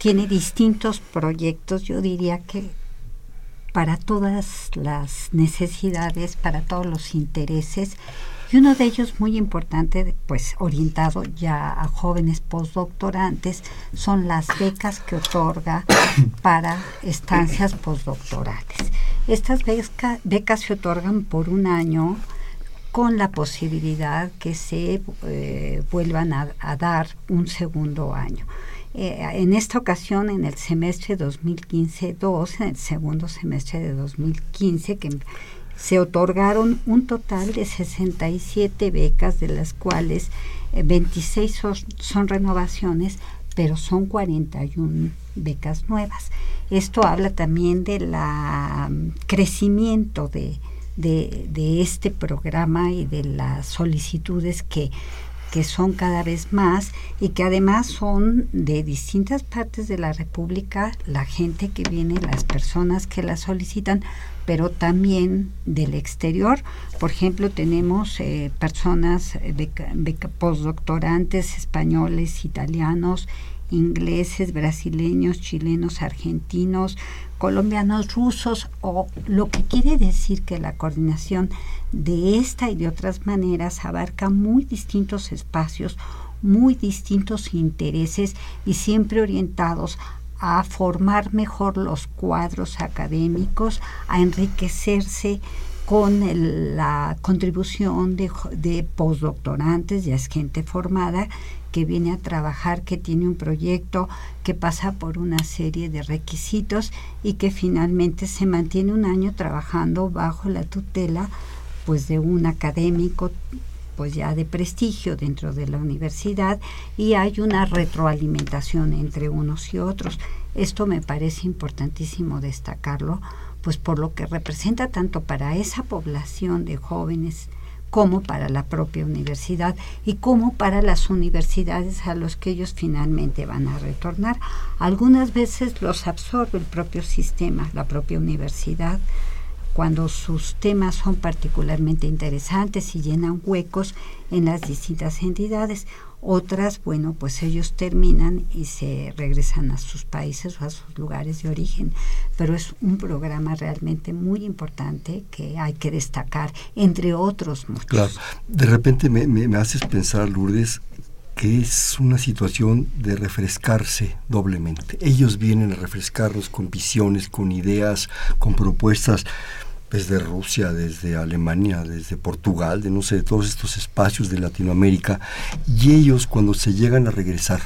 tiene distintos proyectos, yo diría que para todas las necesidades, para todos los intereses, y uno de ellos muy importante, pues orientado ya a jóvenes postdoctorantes, son las becas que otorga para estancias postdoctorales. Estas becas se otorgan por un año con la posibilidad que se eh, vuelvan a dar un segundo año. Eh, en esta ocasión, en el semestre 2015-2, en el segundo semestre de 2015, que se otorgaron un total de 67 becas, de las cuales 26 eh, son, renovaciones, pero son 41 becas nuevas. Esto habla también del mm, crecimiento de, de, este programa y de las solicitudes que que son cada vez más y que además son de distintas partes de la República, la gente que viene, las personas que la solicitan, pero también del exterior. Por ejemplo, tenemos eh, personas, postdoctorantes españoles, italianos, ingleses, brasileños, chilenos, argentinos, colombianos, rusos, o lo que quiere decir que la coordinación de esta y de otras maneras abarca muy distintos espacios, muy distintos intereses y siempre orientados a formar mejor los cuadros académicos, a enriquecerse con la contribución de, de postdoctorantes, ya es gente formada que viene a trabajar, que tiene un proyecto, que pasa por una serie de requisitos y que finalmente se mantiene un año trabajando bajo la tutela pues de un académico pues ya de prestigio dentro de la universidad y hay una retroalimentación entre unos y otros. Esto me parece importantísimo destacarlo, pues por lo que representa tanto para esa población de jóvenes como para la propia universidad y como para las universidades a los que ellos finalmente van a retornar. Algunas veces los absorbe el propio sistema, la propia universidad, cuando sus temas son particularmente interesantes y llenan huecos en las distintas entidades. Otras, bueno, pues ellos terminan y se regresan a sus países o a sus lugares de origen. Pero es un programa realmente muy importante que hay que destacar, entre otros motivos. Claro, de repente me, me, haces pensar, Lourdes, que es una situación de refrescarse doblemente. Ellos vienen a refrescarnos con visiones, con ideas, con propuestas desde Rusia, desde Alemania, desde Portugal, de no sé, de todos estos espacios de Latinoamérica, y ellos cuando se llegan a regresar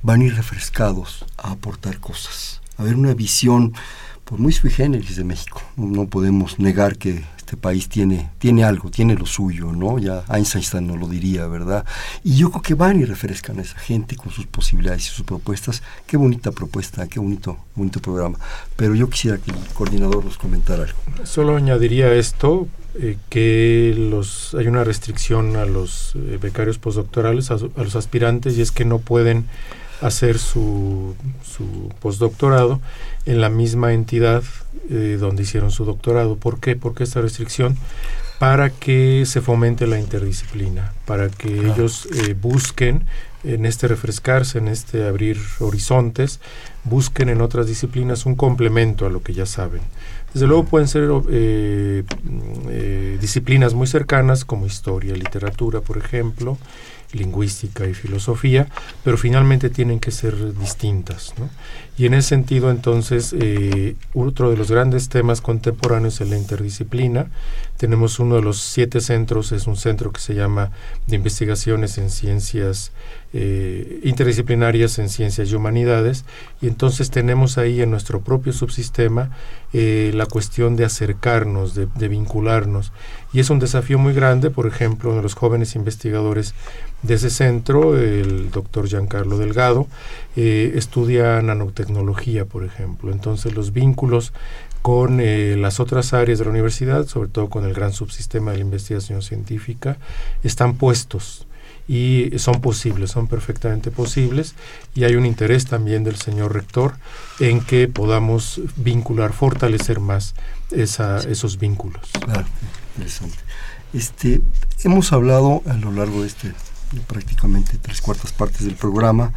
van a ir refrescados a aportar cosas, a ver una visión pues, muy sui generis de México. No, podemos negar que este país tiene, tiene algo, tiene lo suyo, ¿no? Ya Einstein no lo diría, ¿verdad? Y yo creo que van y refrescan a esa gente con sus posibilidades y sus propuestas. Qué bonita propuesta, qué bonito, bonito programa. Pero yo quisiera que el coordinador nos comentara algo. Solo añadiría esto, eh, que los, hay una restricción a los eh, becarios postdoctorales, a, a, los aspirantes, y es que no pueden hacer su, su postdoctorado en la misma entidad eh, donde hicieron su doctorado. ¿Por qué? Porque esta restricción para que se fomente la interdisciplina, para que ellos eh, busquen en este refrescarse, en este abrir horizontes, busquen en otras disciplinas un complemento a lo que ya saben. Desde luego pueden ser eh, disciplinas muy cercanas como historia, literatura, por ejemplo, lingüística y filosofía, pero finalmente tienen que ser distintas. Y en ese sentido, entonces, eh, otro de los grandes temas contemporáneos es la interdisciplina. Tenemos uno de los siete centros, es un centro que se llama de investigaciones en ciencias eh, interdisciplinarias en ciencias y humanidades, y entonces tenemos ahí en nuestro propio subsistema eh, la cuestión de acercarnos, de vincularnos. Y es un desafío muy grande, por ejemplo, de los jóvenes investigadores de ese centro, el doctor Giancarlo Delgado, eh, estudia nanotecnología, por ejemplo. Entonces los vínculos con eh, las otras áreas de la universidad, sobre todo con el gran subsistema de la investigación científica, están puestos y son posibles, son perfectamente posibles y hay un interés también del señor rector en que podamos vincular, fortalecer más esa, esos vínculos. Claro, interesante. Este, hemos hablado a lo largo de este prácticamente tres cuartas partes del programa,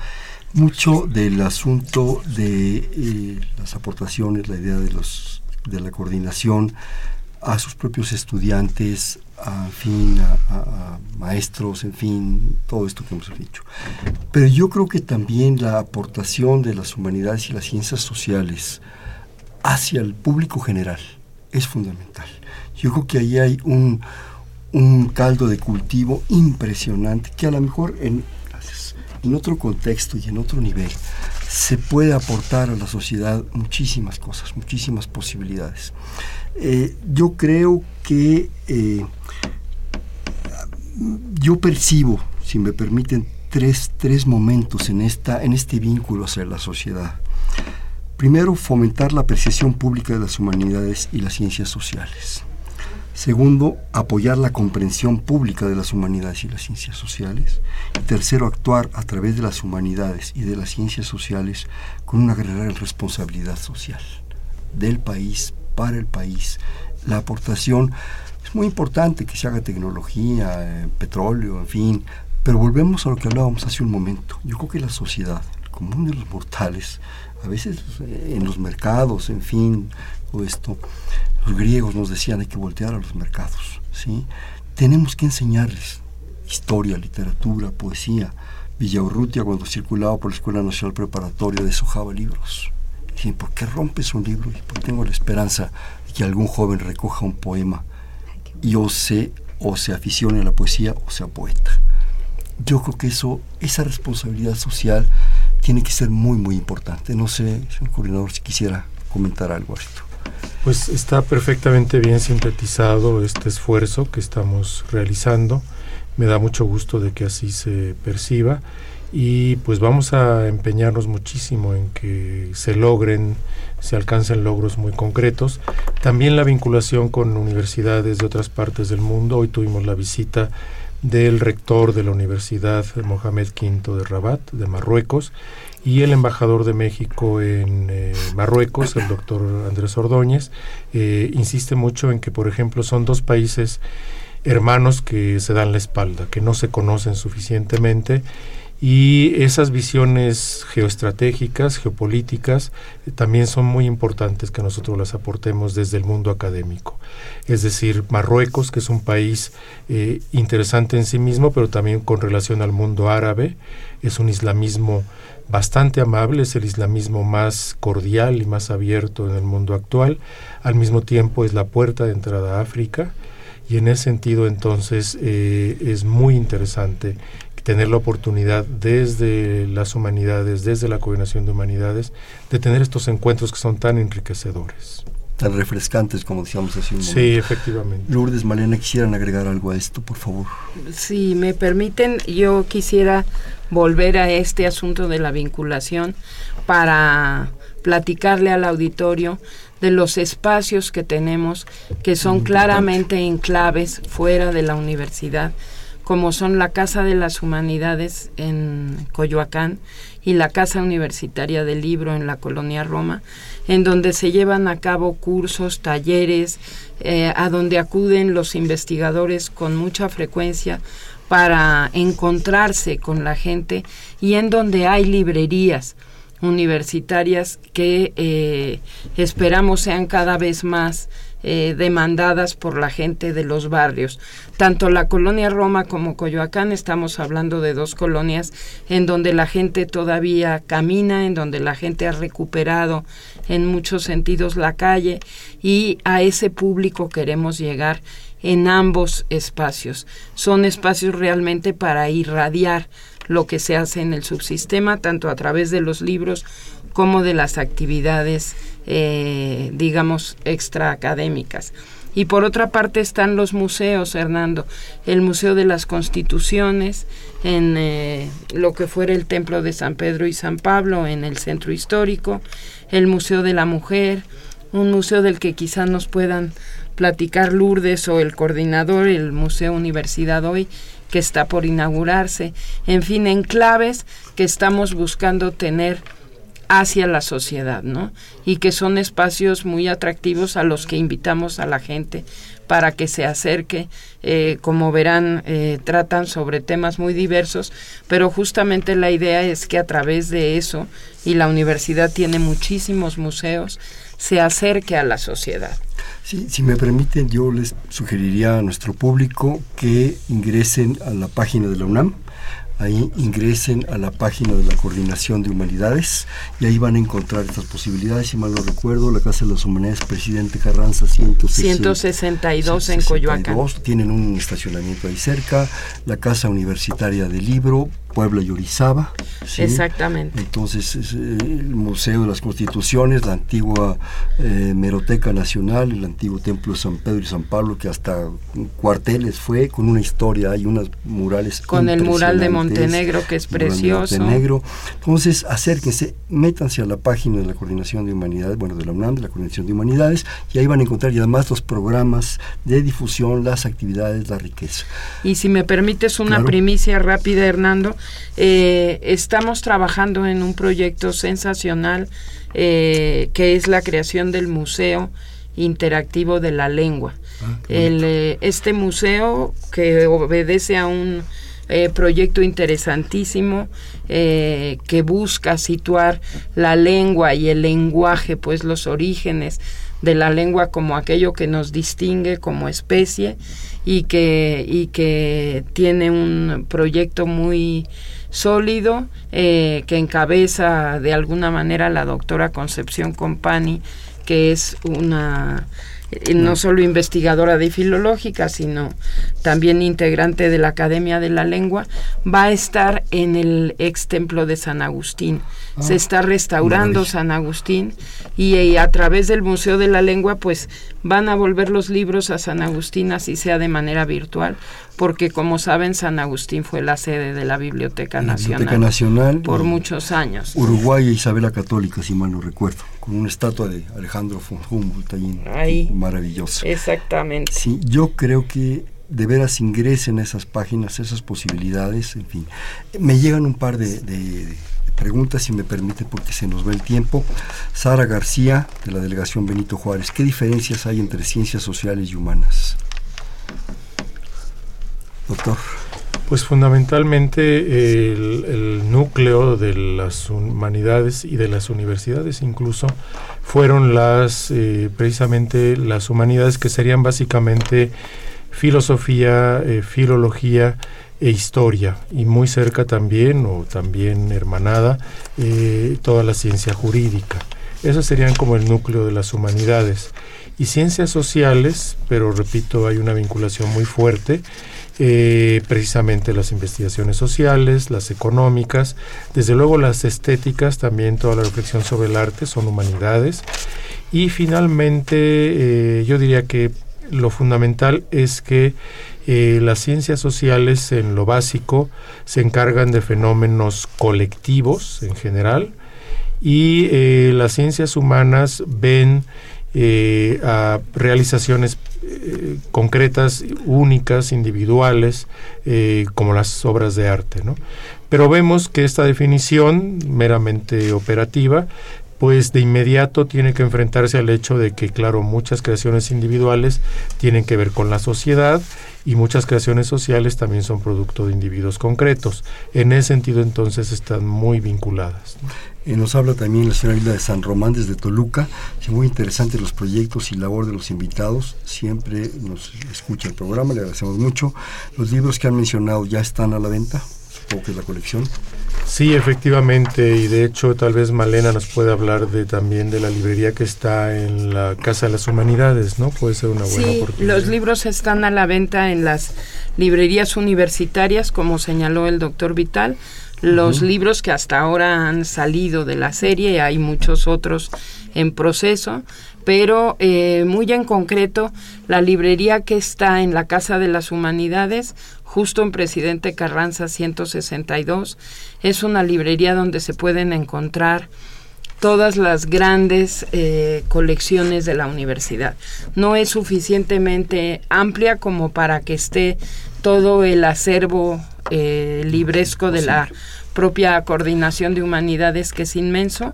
mucho del asunto de eh, las aportaciones, la idea de, los, de la coordinación a sus propios estudiantes, a, fin, a, maestros, en fin, todo esto que hemos dicho. Pero yo creo que también la aportación de las humanidades y las ciencias sociales hacia el público general es fundamental. Yo creo que ahí hay un, un caldo de cultivo impresionante que a lo mejor en, en otro contexto y en otro nivel, se puede aportar a la sociedad muchísimas cosas, muchísimas posibilidades. Eh, yo creo que eh, yo percibo, si me permiten, tres, tres momentos en, esta, en este vínculo hacia la sociedad. Primero, fomentar la apreciación pública de las humanidades y las ciencias sociales. Segundo, apoyar la comprensión pública de las humanidades y las ciencias sociales. Y tercero, actuar a través de las humanidades y de las ciencias sociales con una gran responsabilidad social del país, para el país. La aportación es muy importante que se haga tecnología, eh, petróleo, en fin, pero volvemos a lo que hablábamos hace un momento. Yo creo que la sociedad, el común de los mortales, a veces eh, en los mercados, en fin, todo esto, los griegos nos decían hay que voltear a los mercados, ¿sí? Tenemos que enseñarles historia, literatura, poesía. Villaurrutia cuando circulaba por la Escuela Nacional Preparatoria deshojaba libros. Dicen, ¿por qué rompes un libro? Y porque tengo la esperanza de que algún joven recoja un poema y o se, o se aficione a la poesía o sea poeta. Yo creo que eso, esa responsabilidad social tiene que ser muy, muy importante. No sé, señor coordinador, si quisiera comentar algo a esto. Pues está perfectamente bien sintetizado este esfuerzo que estamos realizando. Me da mucho gusto de que así se perciba y pues vamos a empeñarnos muchísimo en que se logren, se alcancen logros muy concretos. También la vinculación con universidades de otras partes del mundo. Hoy tuvimos la visita del rector de la Universidad Mohamed V de Rabat, de Marruecos, y el embajador de México en eh, Marruecos, el doctor Andrés Ordóñez, eh, insiste mucho en que, por ejemplo, son dos países hermanos que se dan la espalda, que no se conocen suficientemente y esas visiones geoestratégicas, geopolíticas, eh, también son muy importantes que nosotros las aportemos desde el mundo académico. Es decir, Marruecos, que es un país interesante en sí mismo, pero también con relación al mundo árabe, es un islamismo bastante amable, es el islamismo más cordial y más abierto en el mundo actual, al mismo tiempo es la puerta de entrada a África y en ese sentido entonces eh, es muy interesante tener la oportunidad desde las humanidades, desde la coordinación de humanidades, de tener estos encuentros que son tan enriquecedores tan refrescantes como decíamos hace un momento. Sí, efectivamente. Lourdes, Malena, quisieran agregar algo a esto, por favor. Si me permiten, yo quisiera volver a este asunto de la vinculación para platicarle al auditorio de los espacios que tenemos que son claramente enclaves fuera de la universidad, como son la Casa de las Humanidades en Coyoacán y la Casa Universitaria del Libro en la Colonia Roma, en donde se llevan a cabo cursos, talleres, eh, a donde acuden los investigadores con mucha frecuencia para encontrarse con la gente y en donde hay librerías universitarias que eh, esperamos sean cada vez más eh, demandadas por la gente de los barrios. Tanto la colonia Roma como Coyoacán, estamos hablando de dos colonias en donde la gente todavía camina, en donde la gente ha recuperado en muchos sentidos la calle y a ese público queremos llegar en ambos espacios. Son espacios realmente para irradiar lo que se hace en el subsistema, tanto a través de los libros como de las actividades, eh, digamos, extraacadémicas. Y por otra parte están los museos, Hernando, el Museo de las Constituciones, en eh, lo que fuera el Templo de San Pedro y San Pablo, en el Centro Histórico, el Museo de la Mujer, un museo del que quizás nos puedan platicar Lourdes o el coordinador, el Museo Universidad Hoy, que está por inaugurarse, en fin, enclaves que estamos buscando tener hacia la sociedad, ¿no? Y que son espacios muy atractivos a los que invitamos a la gente para que se acerque. Eh, como verán, eh, tratan sobre temas muy diversos, pero justamente la idea es que a través de eso, y la universidad tiene muchísimos museos, se acerque a la sociedad. Sí, si me permiten, yo les sugeriría a nuestro público que ingresen a la página de la UNAM, ahí ingresen a la página de la Coordinación de Humanidades y ahí van a encontrar estas posibilidades. Si mal no recuerdo, la Casa de las Humanidades, Presidente Carranza, 162 en Coyoacán. Tienen un estacionamiento ahí cerca. La Casa Universitaria del Libro, Puebla y Orizaba. Exactamente. Entonces, es, eh, el Museo de las Constituciones, la antigua eh, Meroteca Nacional, el antiguo Templo de San Pedro y San Pablo, que hasta cuarteles fue, con una historia, hay unas murales. Con el mural de Montenegro, que es precioso. Montenegro. Entonces, acérquense, métanse a la página de la Coordinación de Humanidades, bueno, de la UNAM, de la Coordinación de Humanidades, y ahí van a encontrar y además los programas de difusión, las actividades, la riqueza. Y si me permites una primicia rápida, Hernando, eh, estamos trabajando en un proyecto sensacional eh, que es la creación del Museo Interactivo de la Lengua. Ah, eh, este museo que obedece a un proyecto interesantísimo que busca situar la lengua y el lenguaje, pues los orígenes de la lengua como aquello que nos distingue como especie y que, y que tiene un proyecto muy sólido eh, que encabeza de alguna manera la doctora Concepción Compani, que es una eh, no solo investigadora de filológica, sino también integrante de la Academia de la Lengua, va a estar en el ex templo de San Agustín. Se ah, está restaurando San Agustín y, a través del Museo de la Lengua pues van a volver los libros a San Agustín así sea de manera virtual, porque como saben San Agustín fue la sede de la Biblioteca, Nacional, Nacional por muchos años. Uruguay e Isabela Católica, si mal no recuerdo, con una estatua de Alejandro von Humboldt ahí, maravilloso. Exactamente. Sí, yo creo que de veras ingresen a esas páginas, esas posibilidades, en fin. Me llegan un par de pregunta, si me permite, porque se nos va el tiempo. Sara García, de la Delegación Benito Juárez. ¿Qué diferencias hay entre ciencias sociales y humanas? Doctor. Pues fundamentalmente el, núcleo de las humanidades y de las universidades incluso fueron las eh, precisamente las humanidades que serían básicamente filosofía, eh, filología, e historia y muy cerca también o también hermanada eh, toda la ciencia jurídica. Esos serían como el núcleo de las humanidades. Y ciencias sociales, pero repito, hay una vinculación muy fuerte, eh, precisamente las investigaciones sociales, las económicas, desde luego las estéticas, también toda la reflexión sobre el arte son humanidades. Y finalmente, yo diría que lo fundamental es que eh, las ciencias sociales en lo básico se encargan de fenómenos colectivos en general y eh, las ciencias humanas ven eh, a realizaciones concretas, únicas, individuales, como las obras de arte. ¿no? Pero vemos que esta definición meramente operativa pues de inmediato tiene que enfrentarse al hecho de que, claro, muchas creaciones individuales tienen que ver con la sociedad y muchas creaciones sociales también son producto de individuos concretos. En ese sentido, entonces, están muy vinculadas. Y nos habla también la señora Hilda de San Román desde Toluca. Es muy interesante los proyectos y labor de los invitados. Siempre nos escucha el programa, le agradecemos mucho. Los libros que han mencionado ya están a la venta, supongo que es la colección. Sí, efectivamente, y de hecho tal vez Malena nos puede hablar de también de la librería que está en la Casa de las Humanidades, ¿no? Puede ser una buena sí, Los libros están a la venta en las librerías universitarias, como señaló el doctor Vital. Los libros que hasta ahora han salido de la serie, hay muchos otros en proceso, pero eh, muy en concreto, la librería que está en la Casa de las Humanidades justo en Presidente Carranza 162. Es una librería donde se pueden encontrar todas las grandes eh, colecciones de la universidad. No es suficientemente amplia como para que esté todo el acervo eh, libresco de la propia coordinación de humanidades que es inmenso.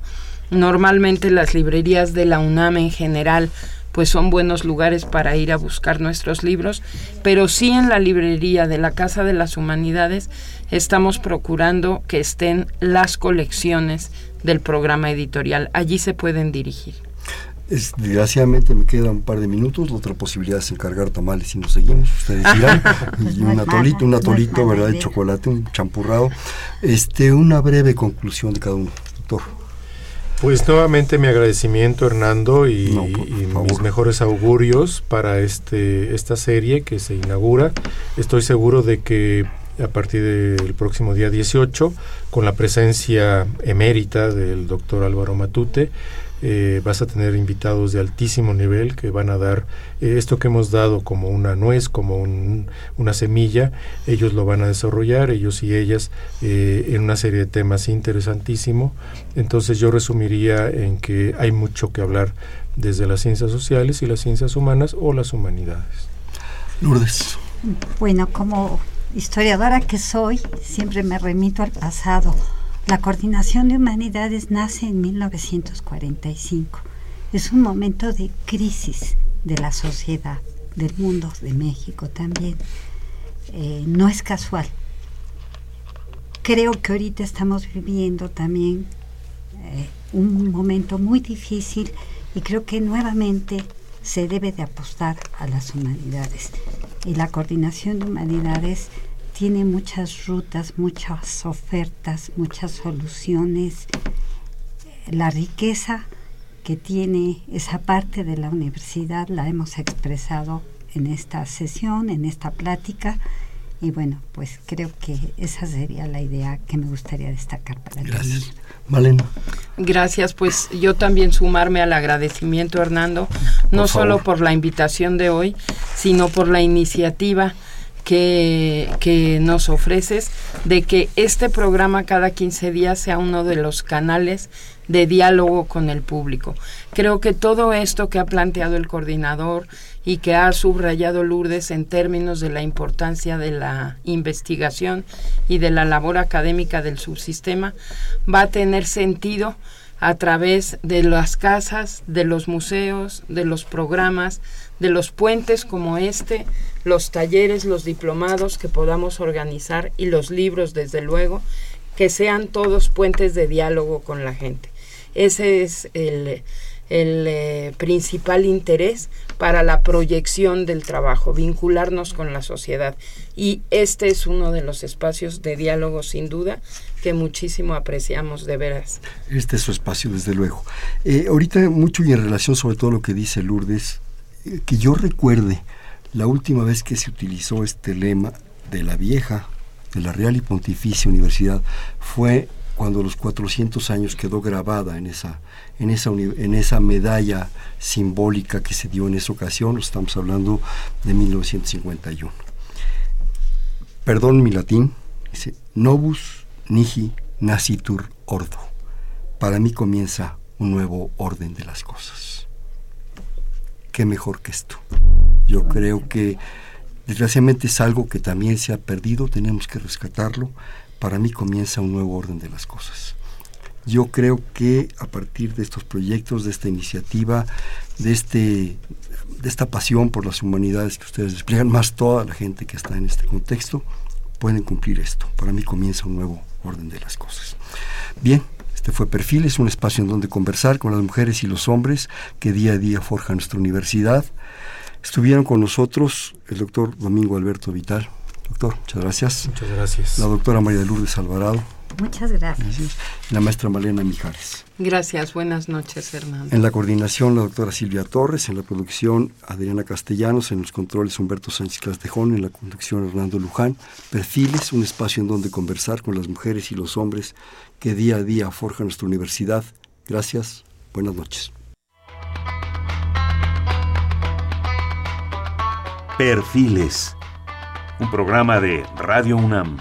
Normalmente las librerías de la UNAM en general pues son buenos lugares para ir a buscar nuestros libros, pero sí en la librería de la Casa de las Humanidades estamos procurando que estén las colecciones del programa editorial. Allí se pueden dirigir. desgraciadamente me queda un par de minutos. La otra posibilidad es encargar tamales y nos seguimos. Ustedes dirán. y un atolito, un atolito, ¿verdad? De chocolate, un champurrado. Este, una breve conclusión de cada uno, doctor. Pues nuevamente mi agradecimiento Hernando y, mis mejores augurios para este esta serie que se inaugura. Estoy seguro de que a partir del próximo día 18, con la presencia emérita del doctor Álvaro Matute. Eh, vas a tener invitados de altísimo nivel que van a dar eh, esto que hemos dado como una nuez, como una semilla, ellos lo van a desarrollar, ellos y ellas, eh, en una serie de temas interesantísimo. Entonces yo resumiría en que hay mucho que hablar desde las ciencias sociales y las ciencias humanas o las humanidades. Lourdes. Bueno, como historiadora que soy, siempre me remito al pasado. La coordinación de humanidades nace en 1945. Es un momento de crisis de la sociedad, del mundo, de México también. Eh, no es casual. Creo que ahorita estamos viviendo también eh, un momento muy difícil y creo que nuevamente se debe de apostar a las humanidades. Y la coordinación de humanidades tiene muchas rutas, muchas ofertas, muchas soluciones. La riqueza que tiene esa parte de la universidad la hemos expresado en esta sesión, en esta plática. Y bueno, pues creo que esa sería la idea que me gustaría destacar para Gracias. Malena. Gracias, pues yo también sumarme al agradecimiento, Hernando, no solo por la invitación de hoy, sino por la iniciativa que, nos ofreces de que este programa cada 15 días sea uno de los canales de diálogo con el público. Creo que todo esto que ha planteado el coordinador y que ha subrayado Lourdes en términos de la importancia de la investigación y de la labor académica del subsistema va a tener sentido a través de las casas, de los museos, de los programas, de los puentes como este, los talleres, los diplomados que podamos organizar y los libros, desde luego, que sean todos puentes de diálogo con la gente. Ese es el, el eh, principal interés para la proyección del trabajo, vincularnos con la sociedad. Y este es uno de los espacios de diálogo, sin duda, que muchísimo apreciamos de veras. Este es su espacio, desde luego. Eh, ahorita mucho y en relación sobre todo lo que dice Lourdes, eh, que yo recuerde la última vez que se utilizó este lema de la vieja, de la Real y Pontificia Universidad, fue cuando los 400 años quedó grabada en esa, en esa, en esa medalla simbólica que se dio en esa ocasión, estamos hablando de 1951. Perdón mi latín, dice, Novus Niji Nacitur Ordo. Para mí comienza un nuevo orden de las cosas. ¿Qué mejor que esto? Yo creo que desgraciadamente es algo que también se ha perdido, tenemos que rescatarlo, para mí comienza un nuevo orden de las cosas. Yo creo que a partir de estos proyectos, de esta iniciativa, de, este, de esta pasión por las humanidades que ustedes despliegan, más toda la gente que está en este contexto, pueden cumplir esto. Para mí comienza un nuevo orden de las cosas. Bien, este fue Perfil, es un espacio en donde conversar con las mujeres y los hombres que día a día forjan nuestra universidad. Estuvieron con nosotros el doctor Domingo Alberto Vital, Doctor, muchas gracias. Muchas gracias. La doctora María de Lourdes Alvarado. Muchas gracias. La maestra Malena Mijares. Gracias, buenas noches, Hernando. En la coordinación, la doctora Silvia Torres, en la producción, Adriana Castellanos, en los controles, Humberto Sánchez Castejón, en la conducción, Hernando Luján. Perfiles, un espacio en donde conversar con las mujeres y los hombres que día a día forjan nuestra universidad. Gracias, buenas noches. Perfiles un programa de Radio UNAM.